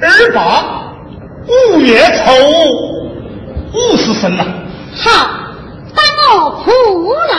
二八五月初五是什呐好当我苦难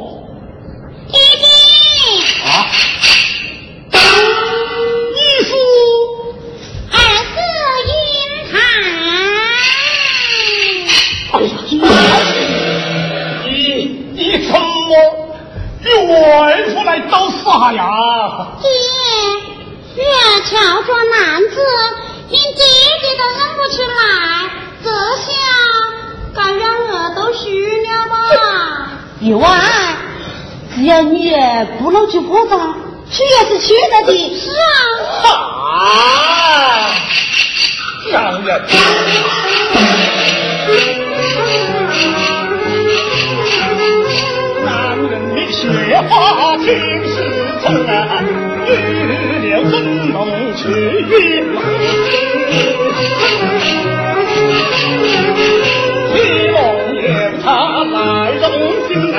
找啥呀？爹，月瞧着男子，连爹爹都认不出来，这下该让我都输了吧？意外，只要你不能去破账，去也是去了的。是啊。啊！让人。男人的血花尽是尘，预留怎能去云南？西龙有他来人心难，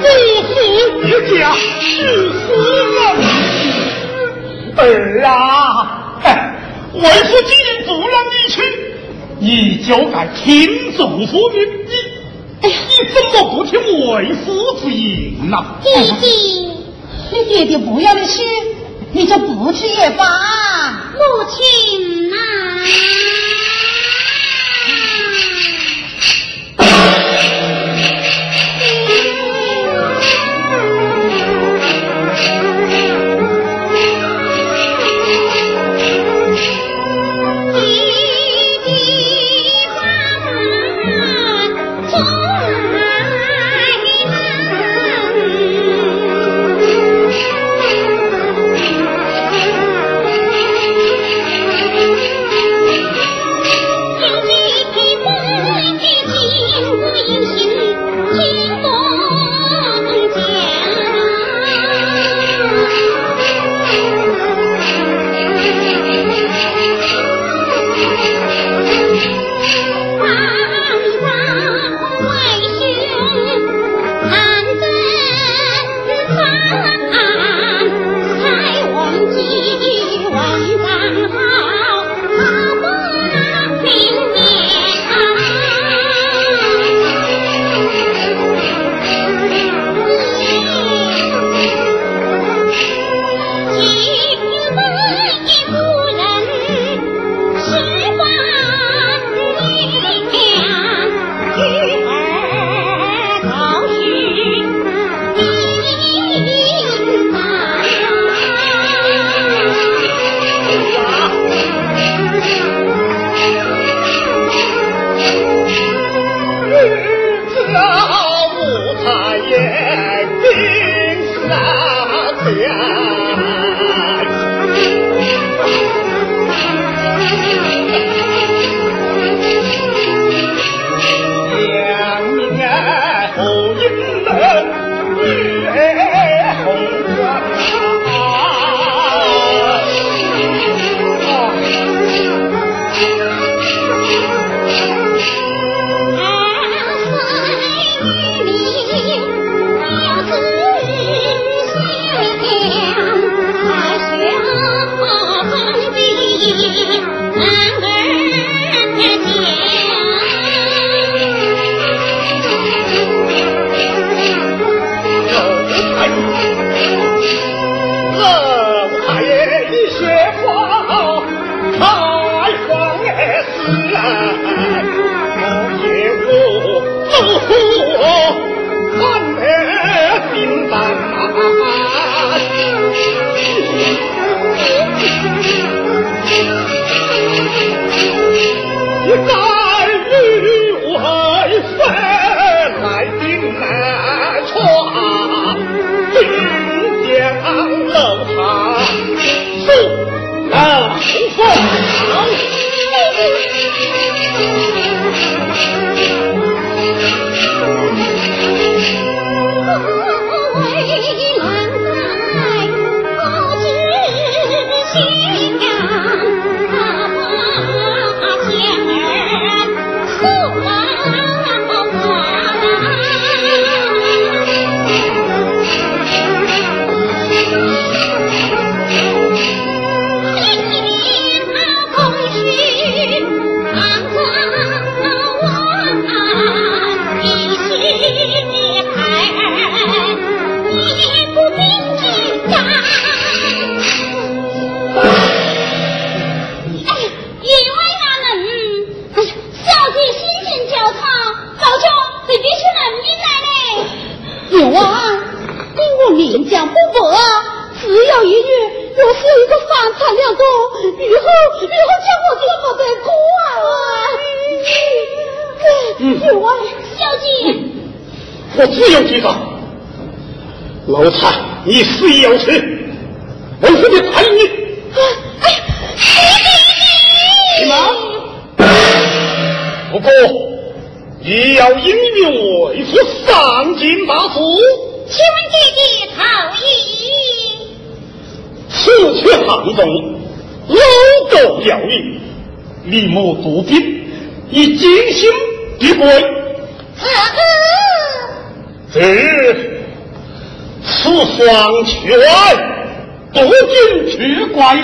不负一家十四人。儿啊，哎，为父既然不让你去，你就该听祖父命你。你怎么不听为父之言呐？弟弟，你爹爹不要你去，你就不去也罢。母亲呐。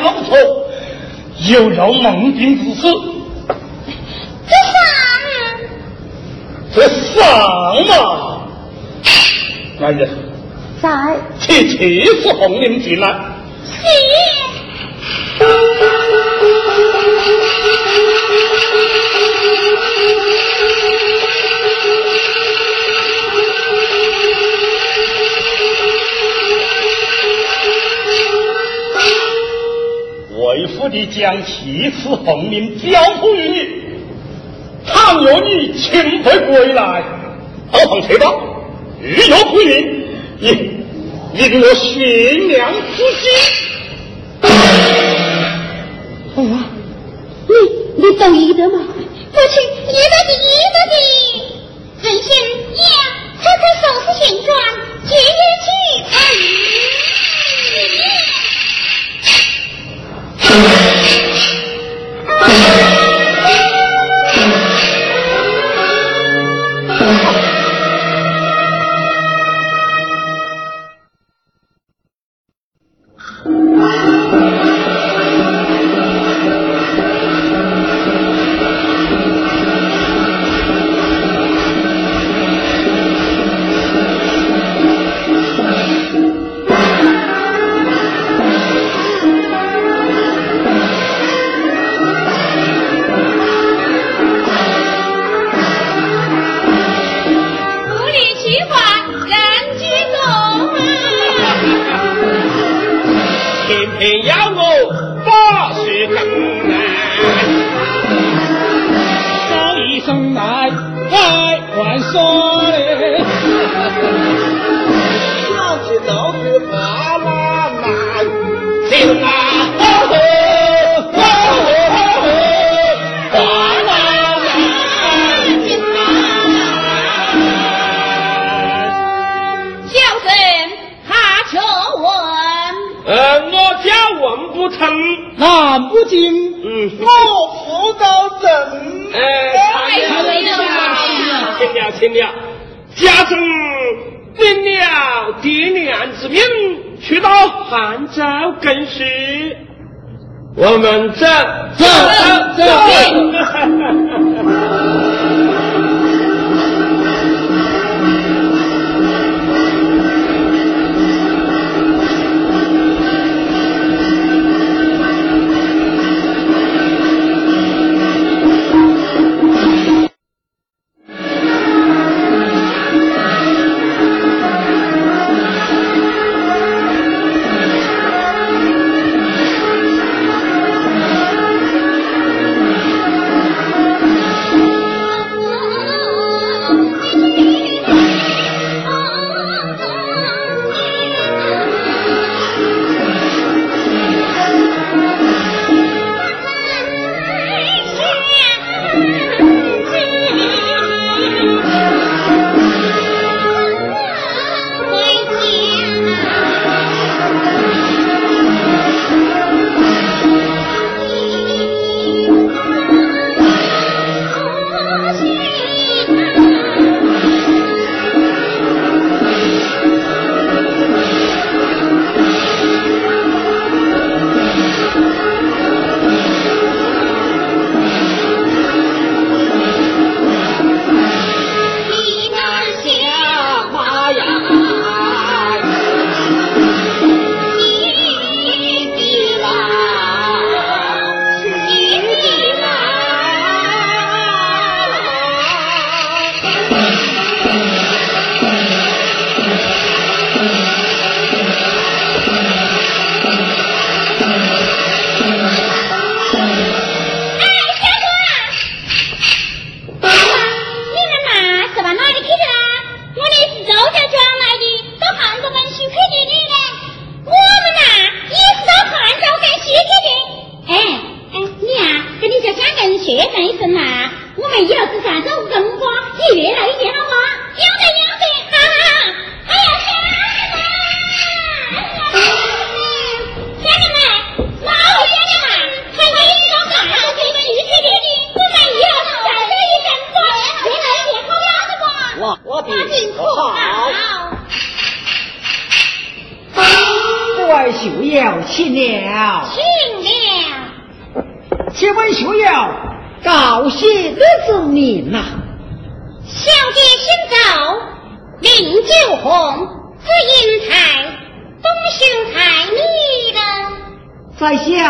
Lúc đó, dù là một 什么？来人！在去气死 tư, chúa. 为父的将七次红绫交付于你，倘若你请回归来，好奉回吧。日有不允，你你给我悬梁之心。父王，你你懂医德吗？父亲，依德的依德的，真心娘，这才收拾行装，急急去。哎哎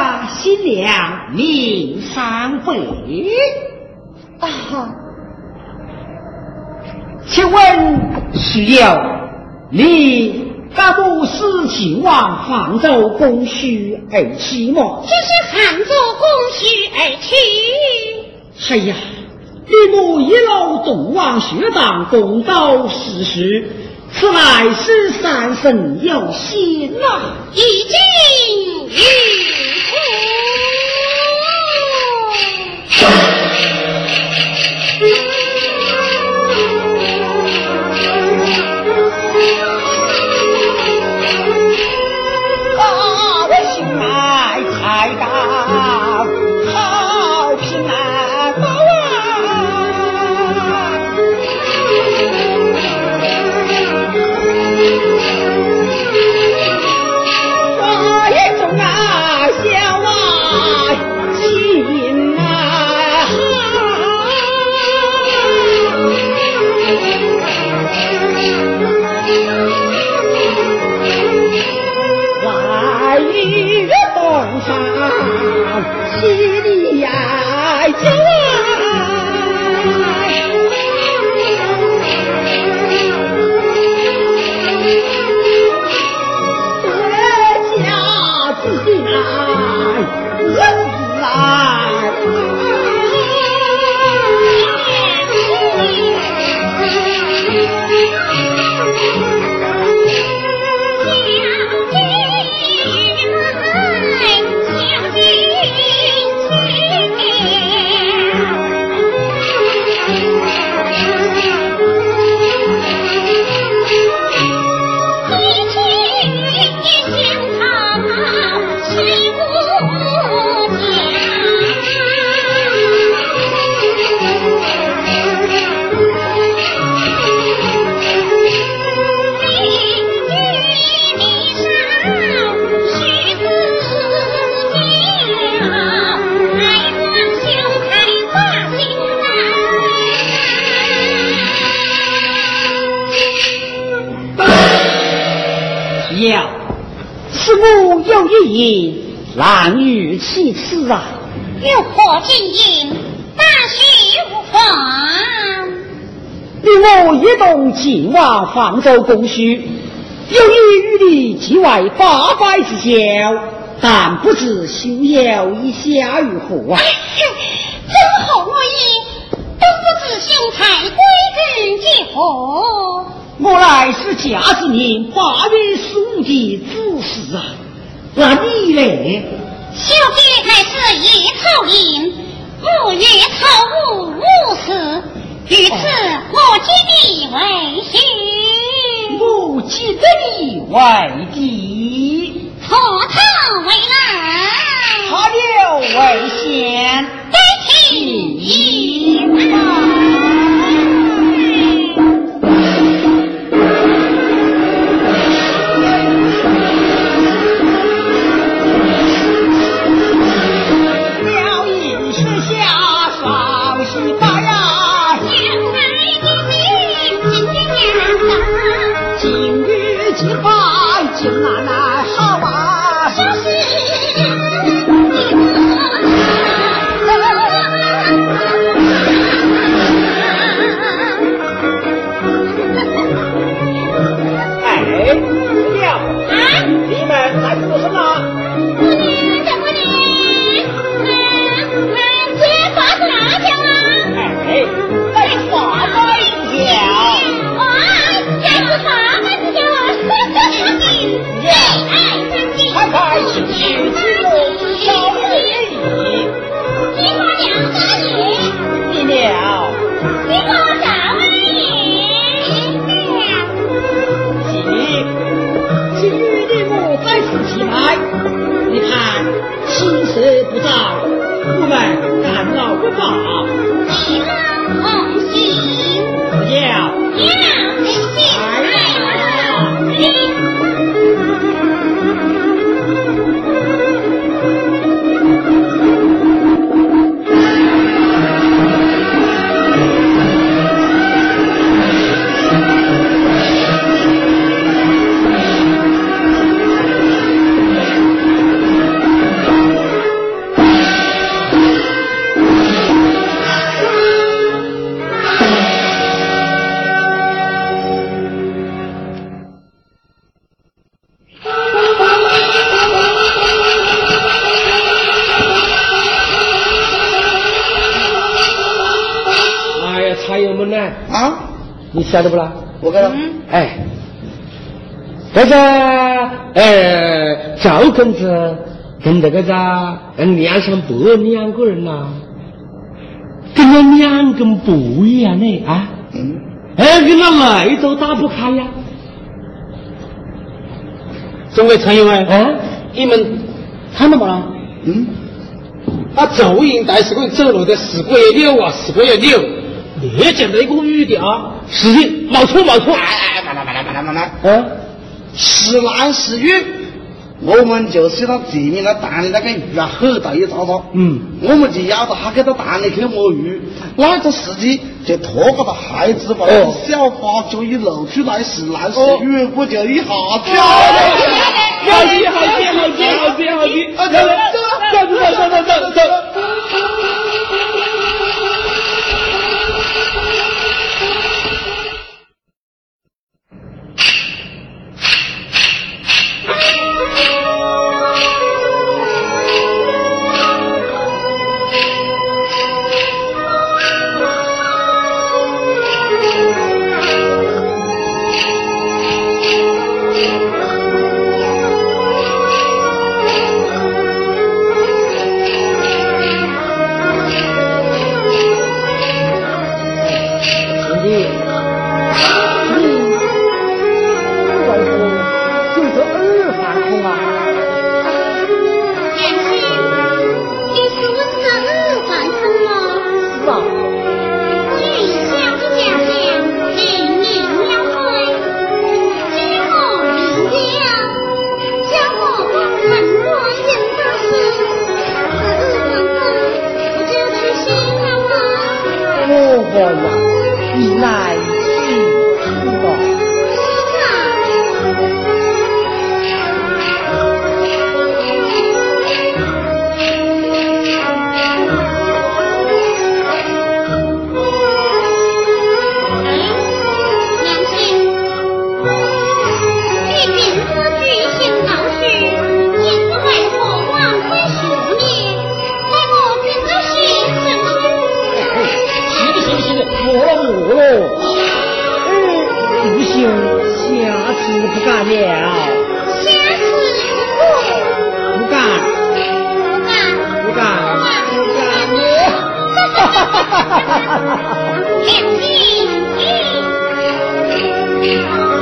在下姓梁，名三飞。啊，请问学友，你敢不是前往杭州供需而去吗？只是杭州供需而去。哎呀，你母一路东往学堂公道实事，此乃是三生有幸呐！已经与啊，我心爱太大，同前往杭州供需，有意与你结为八拜之交，但不知修友意下如何啊？真好我意，都不知兄台归根结何？我乃是家之命，八月十五的子时啊，那你嘞？小姐乃是夜草营，五月草五无事，于此我记你为兄，我记得你为弟，错他为难，他了为先。该听一晓得不啦？我个，哎，这个呃，赵公子跟这个啥，嗯，梁山伯两个人呐，跟那两根不一样的啊。嗯。哎，跟那泪都打不开呀。众位朋友们，嗯，你们看到吗？嗯。那赵英带是个走路的四个月六啊，四个月扭，那讲的一个语调啊，是没错没错。哎哎，慢来慢来慢来慢来。嗯，是男是女，我们就是他前面那蛋里那个鱼啊，很大一渣渣。嗯，我们就咬到他给他蛋里去摸鱼，那个时机就拖个他孩子把那个小花就一露出来是男是女，我就一下子。好记好记好记好记好记，走走走走走走走。将金玉一手，来是身下，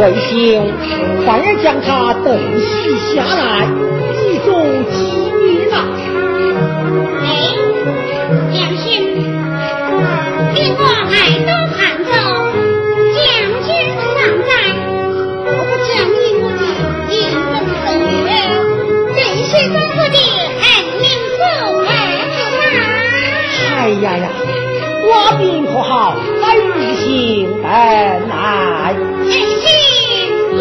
为兄，反而将他等息下来，以作纪念啊！哎，良心，令我来到杭州，将军尚在，我不将你我的一生生月，这些中国的恩命受为吗？哎呀呀，我病可好？在日行等来。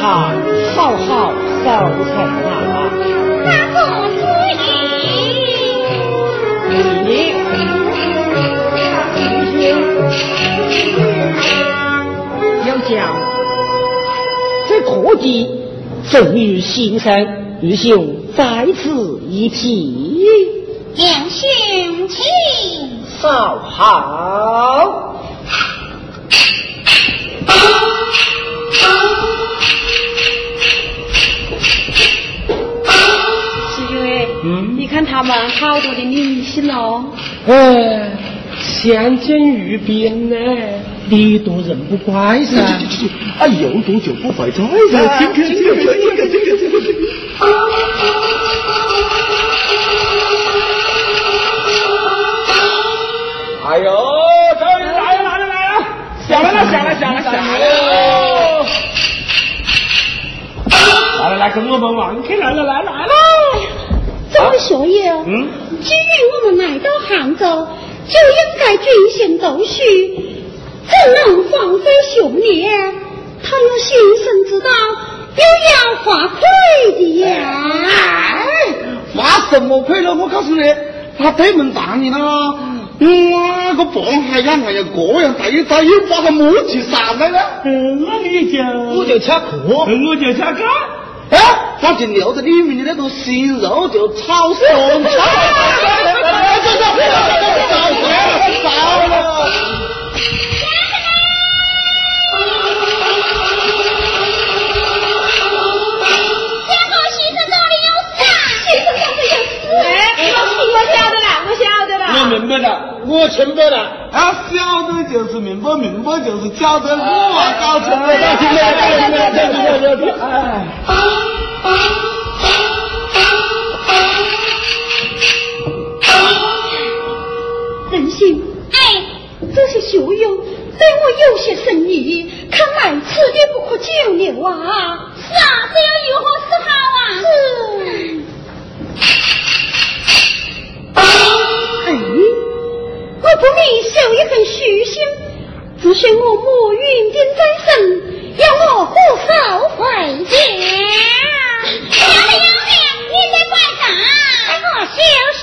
他好好收成啊！那个主意，你要讲这土地正遇新生，愚兄在此一提，两兄请稍好。看他们好多的明星哦。哎，相见于边呢，礼多人不怪噻。啊，有多久不怀在噻？今天今天今天今天。哎呦，终于来了来了来了，响了响了响了响了。来来来，跟我们玩起来了，来来了。这位学友，嗯，既然我们来到杭州，就应该进行读书，怎能荒废兄弟？他有心生之道，又要花魁的呀！花什么魁了？我告诉你，他对门大人啊，那个棒还呀还呀，这样大一大又把他摸起上来了。嗯，那你就我就吃苦，我就吃干。他就留在里面的那种鲜肉就炒松了。我清白了，他晓得就是明白，明白就是晓得，我啊，搞清白了，搞清白了，搞清白了，搞清白了，哎。人心，哎，这些学友对我有些看来此地不可久留啊！是啊，这要如何是好啊？是。哎，我不免受一份虚心，只是我母云定在身，要我护口回家？你在干啥？我休息。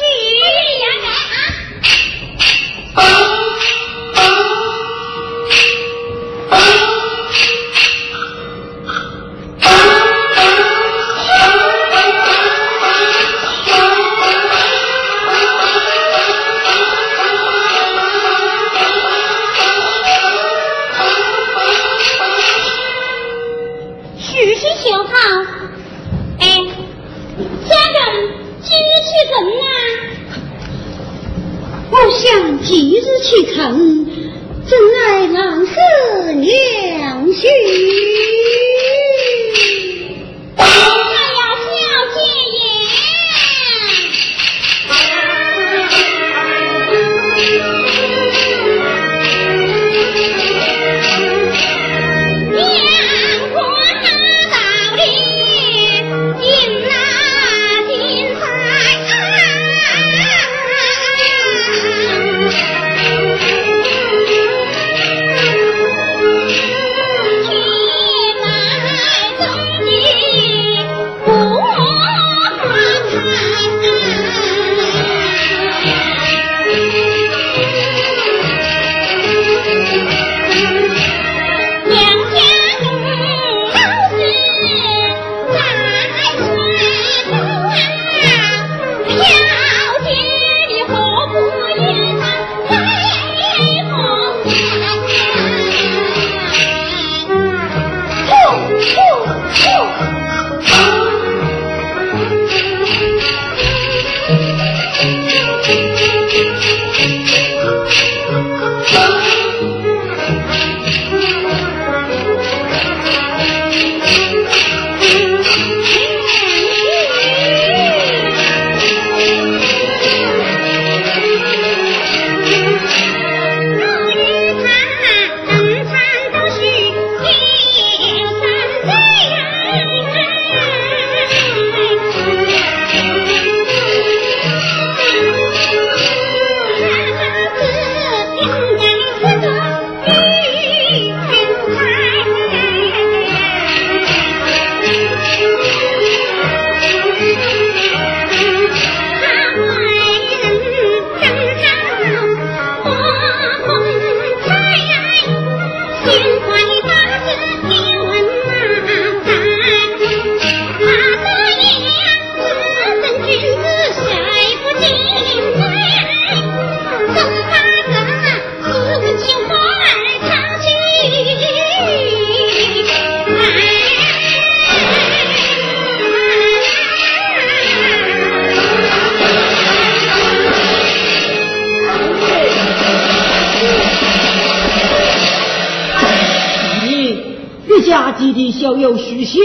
有虚心，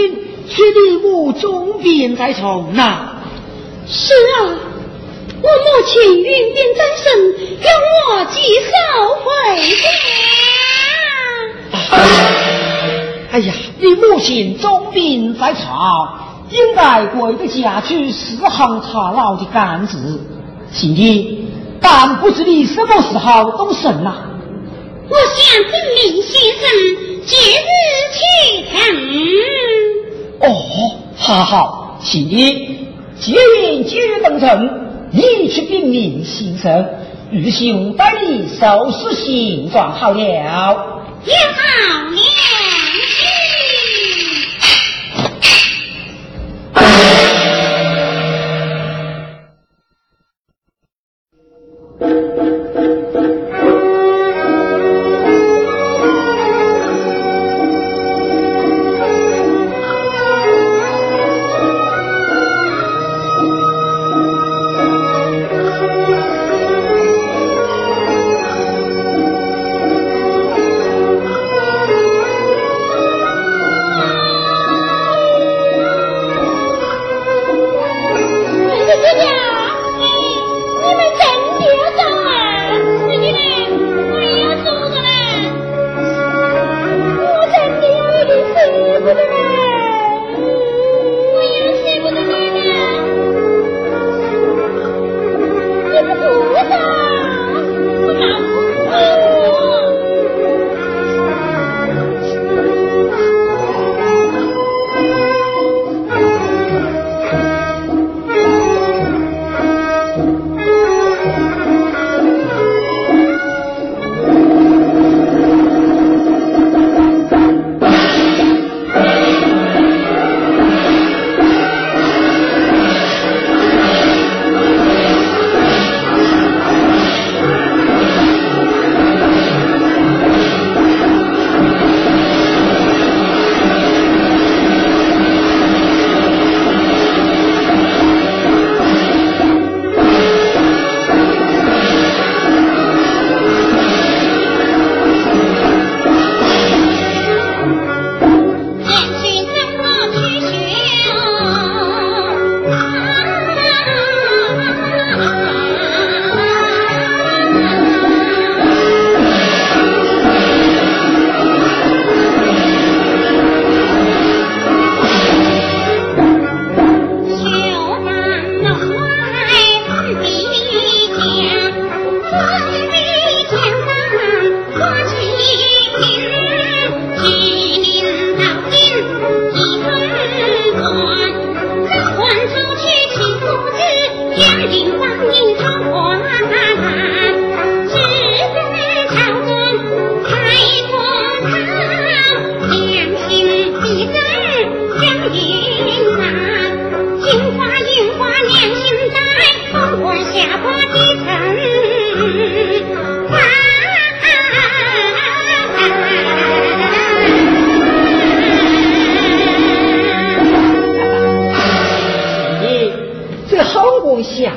却你母重病在床呐。是啊，我母亲云病在身，要我及时回家。哎呀，你母亲重病在床，应该回个家去侍行茶老的干子。今天，但不知你什么时候动身呐？我想跟林先生节日庆哦，好好，喜，节日节日登程，一曲宾民心声，玉行五百里，收拾形状好了，也好了。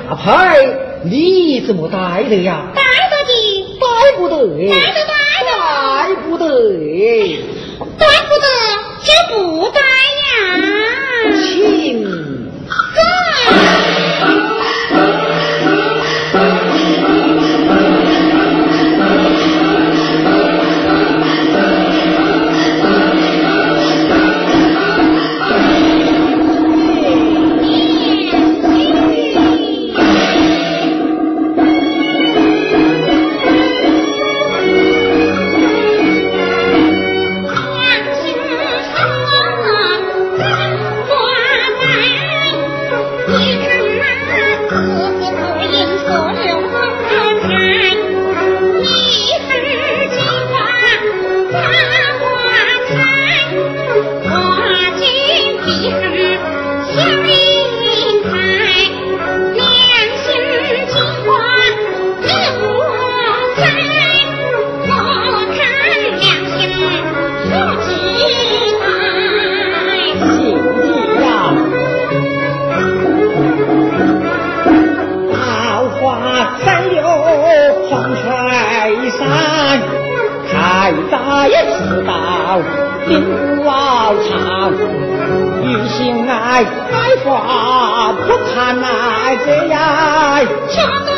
大牌，你怎么带的呀？带得的，带不得。带得带得，带不得。带不得就不带呀。请。一次到兵老巢于心爱爱花不看爱这样。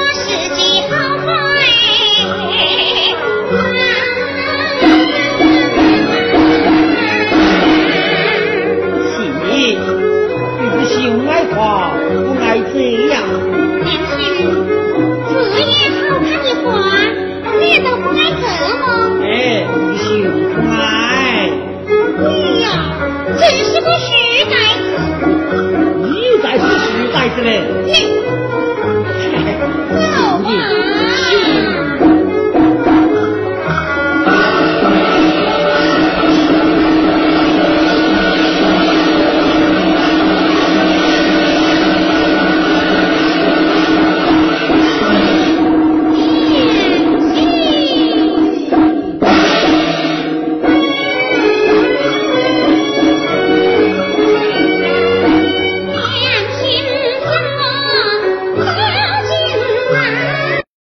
你？